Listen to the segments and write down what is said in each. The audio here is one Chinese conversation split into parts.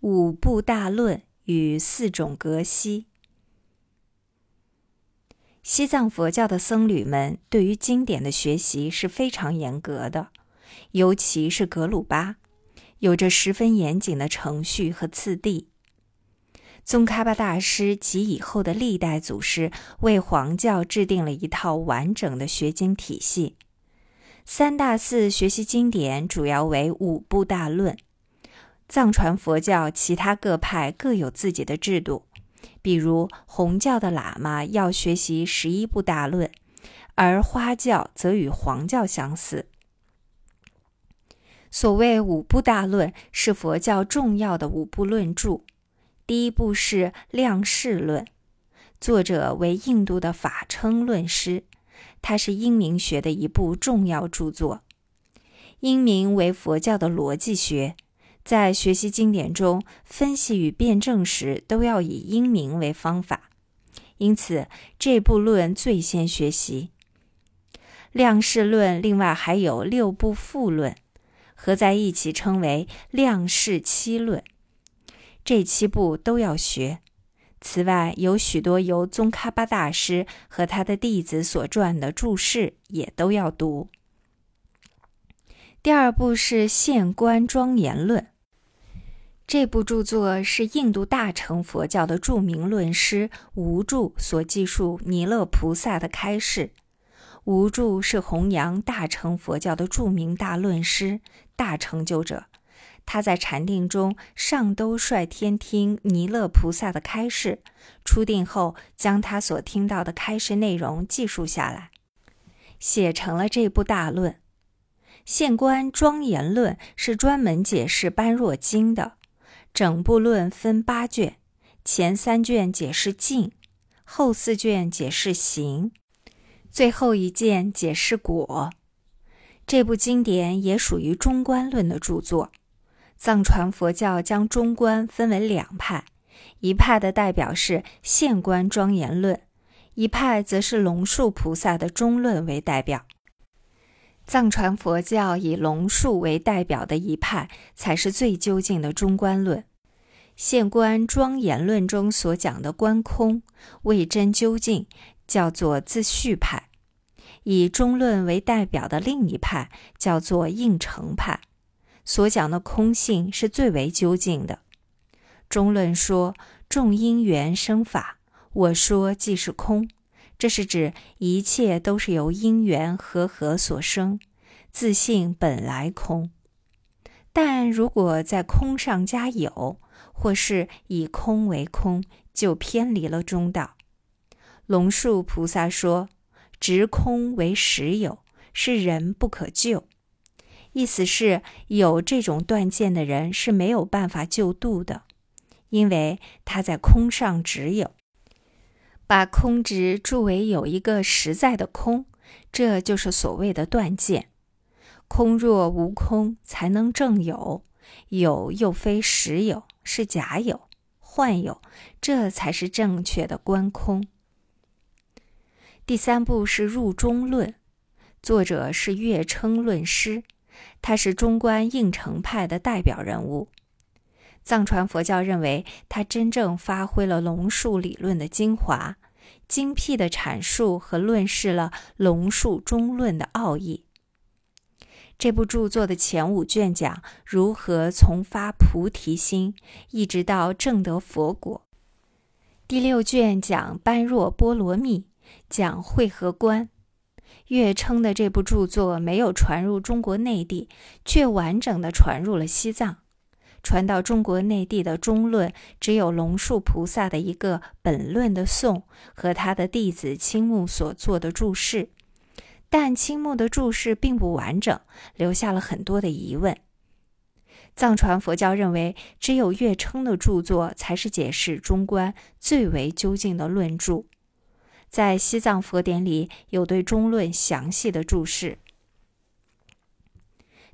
五部大论与四种格西。西藏佛教的僧侣们对于经典的学习是非常严格的，尤其是格鲁巴，有着十分严谨的程序和次第。宗喀巴大师及以后的历代祖师为黄教制定了一套完整的学经体系。三大寺学习经典主要为五部大论。藏传佛教其他各派各有自己的制度，比如红教的喇嘛要学习十一部大论，而花教则与黄教相似。所谓五部大论是佛教重要的五部论著，第一部是《量释论》，作者为印度的法称论师，它是英明学的一部重要著作。英明为佛教的逻辑学。在学习经典中，分析与辩证时都要以英明为方法，因此这部论最先学习。量释论另外还有六部副论，合在一起称为量释七论，这七部都要学。此外，有许多由宗喀巴大师和他的弟子所撰的注释也都要读。第二部是现观庄严论。这部著作是印度大乘佛教的著名论师无著所记述弥勒菩萨的开示。无著是弘扬大乘佛教的著名大论师、大成就者。他在禅定中上都率天听弥勒菩萨的开示，出定后将他所听到的开示内容记述下来，写成了这部大论。现观庄严论是专门解释般若经的。整部论分八卷，前三卷解释静，后四卷解释行，最后一卷解释果。这部经典也属于中观论的著作。藏传佛教将中观分为两派，一派的代表是现观庄严论，一派则是龙树菩萨的中论为代表。藏传佛教以龙树为代表的一派，才是最究竟的中观论。现观庄严论中所讲的观空未真究竟，叫做自序派；以中论为代表的另一派叫做应成派，所讲的空性是最为究竟的。中论说众因缘生法，我说即是空。这是指一切都是由因缘和合所生，自性本来空。但如果在空上加有，或是以空为空，就偏离了中道。龙树菩萨说：“执空为实有，是人不可救。”意思是有这种断见的人是没有办法救度的，因为他在空上只有。把空执注为有一个实在的空，这就是所谓的断见。空若无空，才能正有；有又非实有，是假有、幻有，这才是正确的观空。第三部是入中论，作者是月称论师，他是中观应成派的代表人物。藏传佛教认为他真正发挥了龙树理论的精华。精辟的阐述和论释了龙树中论的奥义。这部著作的前五卷讲如何从发菩提心一直到证得佛果，第六卷讲般若波罗蜜，讲会合观。月称的这部著作没有传入中国内地，却完整的传入了西藏。传到中国内地的中论，只有龙树菩萨的一个本论的颂和他的弟子青木所做的注释，但青木的注释并不完整，留下了很多的疑问。藏传佛教认为，只有月称的著作才是解释中观最为究竟的论著。在西藏佛典里有对中论详细的注释。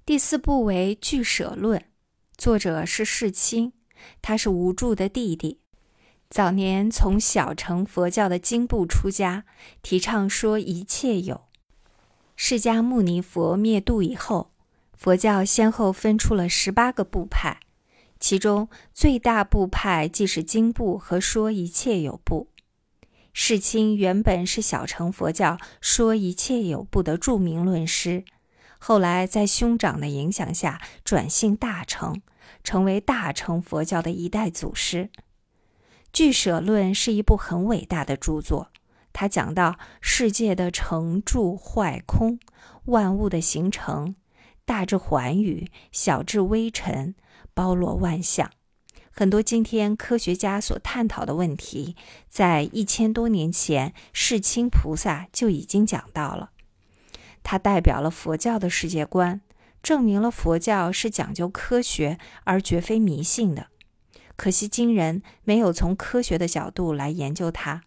第四部为俱舍论。作者是世亲，他是无著的弟弟。早年从小乘佛教的经部出家，提倡说一切有。释迦牟尼佛灭度以后，佛教先后分出了十八个部派，其中最大部派即是经部和说一切有部。世亲原本是小乘佛教说一切有部的著名论师，后来在兄长的影响下转信大乘，成为大乘佛教的一代祖师。俱舍论是一部很伟大的著作，它讲到世界的成住坏空，万物的形成，大至寰宇，小至微尘，包罗万象。很多今天科学家所探讨的问题，在一千多年前，世亲菩萨就已经讲到了。它代表了佛教的世界观，证明了佛教是讲究科学而绝非迷信的。可惜今人没有从科学的角度来研究它。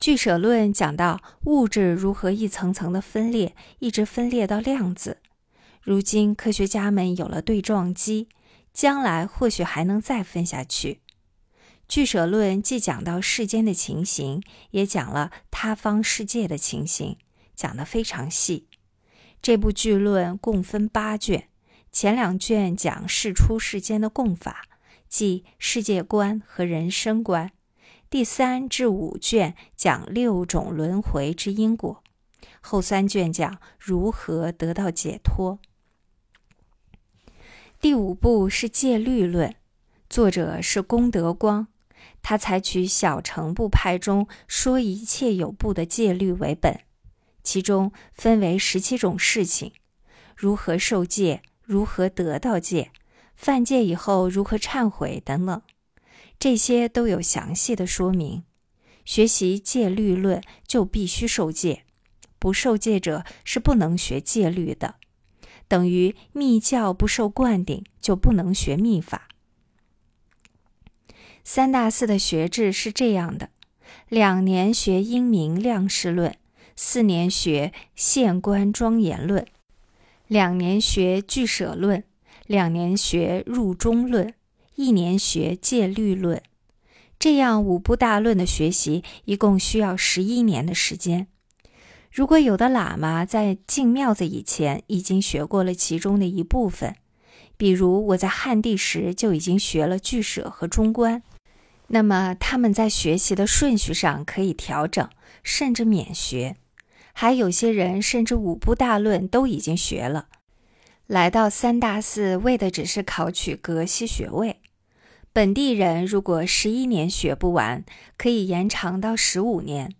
俱舍论讲到物质如何一层层的分裂，一直分裂到量子。如今科学家们有了对撞机。将来或许还能再分下去。俱舍论既讲到世间的情形，也讲了他方世界的情形，讲得非常细。这部巨论共分八卷，前两卷讲世出世间的共法，即世界观和人生观；第三至五卷讲六种轮回之因果，后三卷讲如何得到解脱。第五部是戒律论，作者是功德光，他采取小乘部派中说一切有部的戒律为本，其中分为十七种事情：如何受戒，如何得到戒，犯戒以后如何忏悔等等，这些都有详细的说明。学习戒律论就必须受戒，不受戒者是不能学戒律的。等于密教不受灌顶，就不能学密法。三大寺的学制是这样的：两年学英明量事论，四年学现观庄严论，两年学俱舍论，两年学入中论，一年学戒律论。这样五部大论的学习，一共需要十一年的时间。如果有的喇嘛在进庙子以前已经学过了其中的一部分，比如我在汉地时就已经学了俱舍和中观，那么他们在学习的顺序上可以调整，甚至免学。还有些人甚至五部大论都已经学了，来到三大寺为的只是考取格西学位。本地人如果十一年学不完，可以延长到十五年。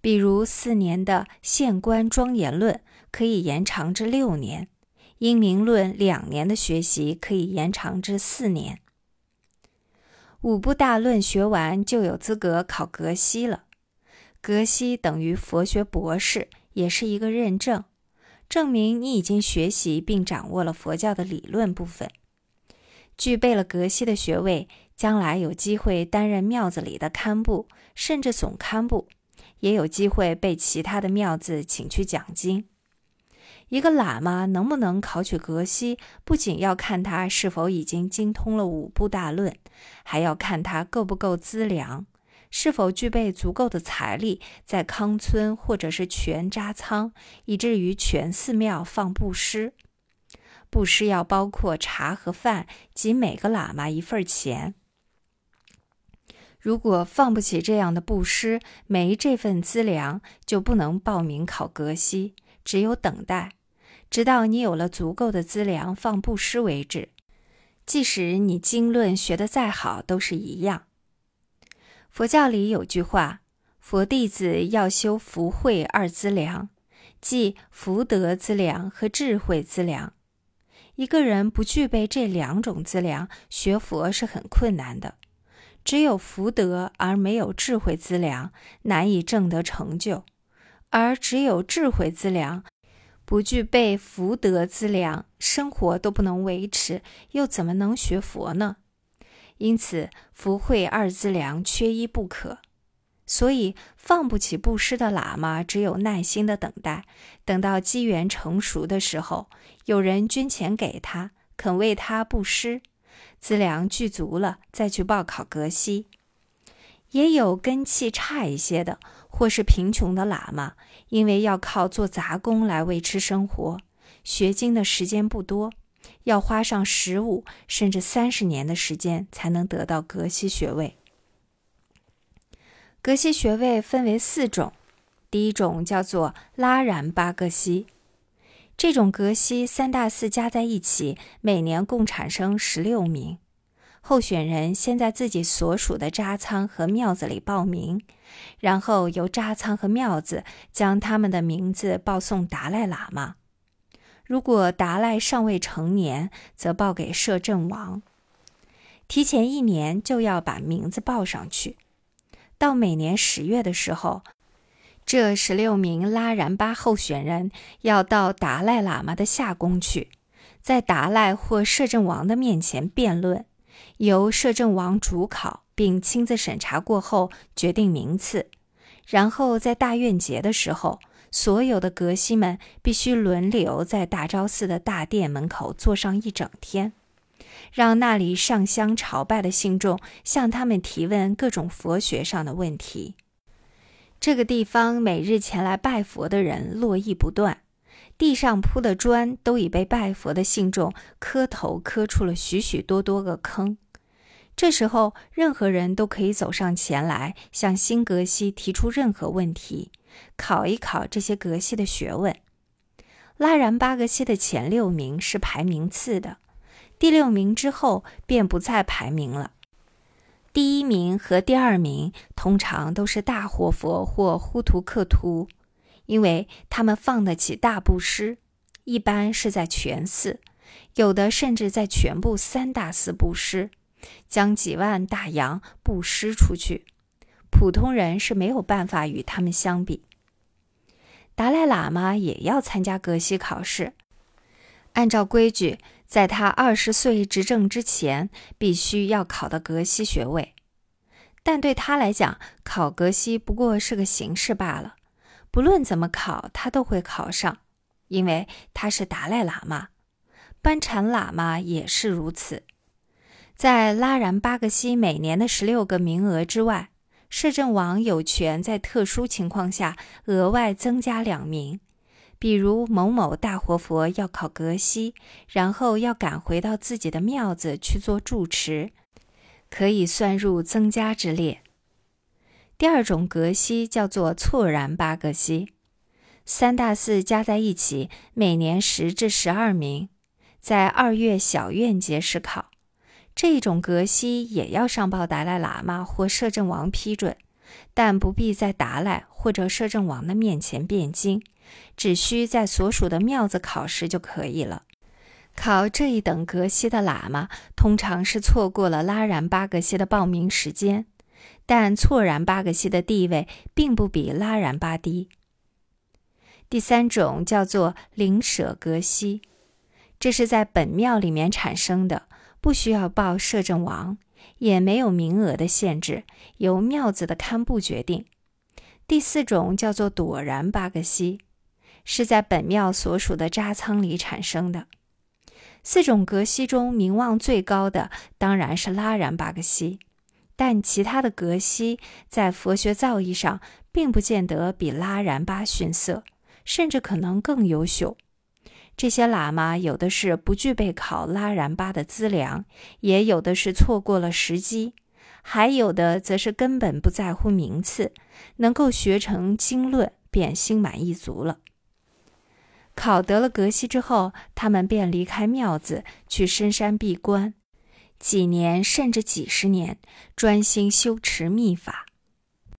比如四年的现观庄严论可以延长至六年，英明论两年的学习可以延长至四年。五部大论学完就有资格考格西了。格西等于佛学博士，也是一个认证，证明你已经学习并掌握了佛教的理论部分。具备了格西的学位，将来有机会担任庙子里的堪布，甚至总堪布。也有机会被其他的庙子请去讲经。一个喇嘛能不能考取格西，不仅要看他是否已经精通了五部大论，还要看他够不够资粮，是否具备足够的财力，在康村或者是全扎仓，以至于全寺庙放布施。布施要包括茶和饭及每个喇嘛一份钱。如果放不起这样的布施，没这份资粮，就不能报名考格西，只有等待，直到你有了足够的资粮放布施为止。即使你经论学得再好，都是一样。佛教里有句话：佛弟子要修福慧二资粮，即福德资粮和智慧资粮。一个人不具备这两种资粮，学佛是很困难的。只有福德而没有智慧资粮，难以证得成就；而只有智慧资粮，不具备福德资粮，生活都不能维持，又怎么能学佛呢？因此，福慧二资粮缺一不可。所以，放不起布施的喇嘛，只有耐心的等待，等到机缘成熟的时候，有人捐钱给他，肯为他布施。资粮具足了，再去报考格西。也有根气差一些的，或是贫穷的喇嘛，因为要靠做杂工来维持生活，学经的时间不多，要花上十五甚至三十年的时间才能得到格西学位。格西学位分为四种，第一种叫做拉然巴格西，这种格西三大寺加在一起，每年共产生十六名。候选人先在自己所属的扎仓和庙子里报名，然后由扎仓和庙子将他们的名字报送达赖喇嘛。如果达赖尚未成年，则报给摄政王。提前一年就要把名字报上去。到每年十月的时候，这十六名拉然巴候选人要到达赖喇嘛的夏宫去，在达赖或摄政王的面前辩论。由摄政王主考并亲自审查过后决定名次，然后在大愿节的时候，所有的格西们必须轮流在大昭寺的大殿门口坐上一整天，让那里上香朝拜的信众向他们提问各种佛学上的问题。这个地方每日前来拜佛的人络绎不断，地上铺的砖都已被拜佛的信众磕头磕出了许许多多个坑。这时候，任何人都可以走上前来，向新格西提出任何问题，考一考这些格西的学问。拉然巴格西的前六名是排名次的，第六名之后便不再排名了。第一名和第二名通常都是大活佛或呼图克图，因为他们放得起大布施，一般是在全寺，有的甚至在全部三大寺布施。将几万大洋布施出去，普通人是没有办法与他们相比。达赖喇嘛也要参加格西考试，按照规矩，在他二十岁执政之前，必须要考到格西学位。但对他来讲，考格西不过是个形式罢了。不论怎么考，他都会考上，因为他是达赖喇嘛。班禅喇嘛也是如此。在拉然巴格西每年的十六个名额之外，摄政王有权在特殊情况下额外增加两名。比如某某大活佛要考格西，然后要赶回到自己的庙子去做住持，可以算入增加之列。第二种格西叫做错然巴格西，三大寺加在一起，每年十至十二名，在二月小院节时考。这种格西也要上报达赖喇嘛或摄政王批准，但不必在达赖或者摄政王的面前辩经，只需在所属的庙子考试就可以了。考这一等格西的喇嘛通常是错过了拉然巴格西的报名时间，但错然巴格西的地位并不比拉然巴低。第三种叫做灵舍格西，这是在本庙里面产生的。不需要报摄政王，也没有名额的限制，由庙子的堪布决定。第四种叫做朵然巴格西，是在本庙所属的扎仓里产生的。四种格西中名望最高的当然是拉然巴格西，但其他的格西在佛学造诣上并不见得比拉然巴逊色，甚至可能更优秀。这些喇嘛有的是不具备考拉然巴的资粮，也有的是错过了时机，还有的则是根本不在乎名次，能够学成经论便心满意足了。考得了格西之后，他们便离开庙子去深山闭关，几年甚至几十年，专心修持密法。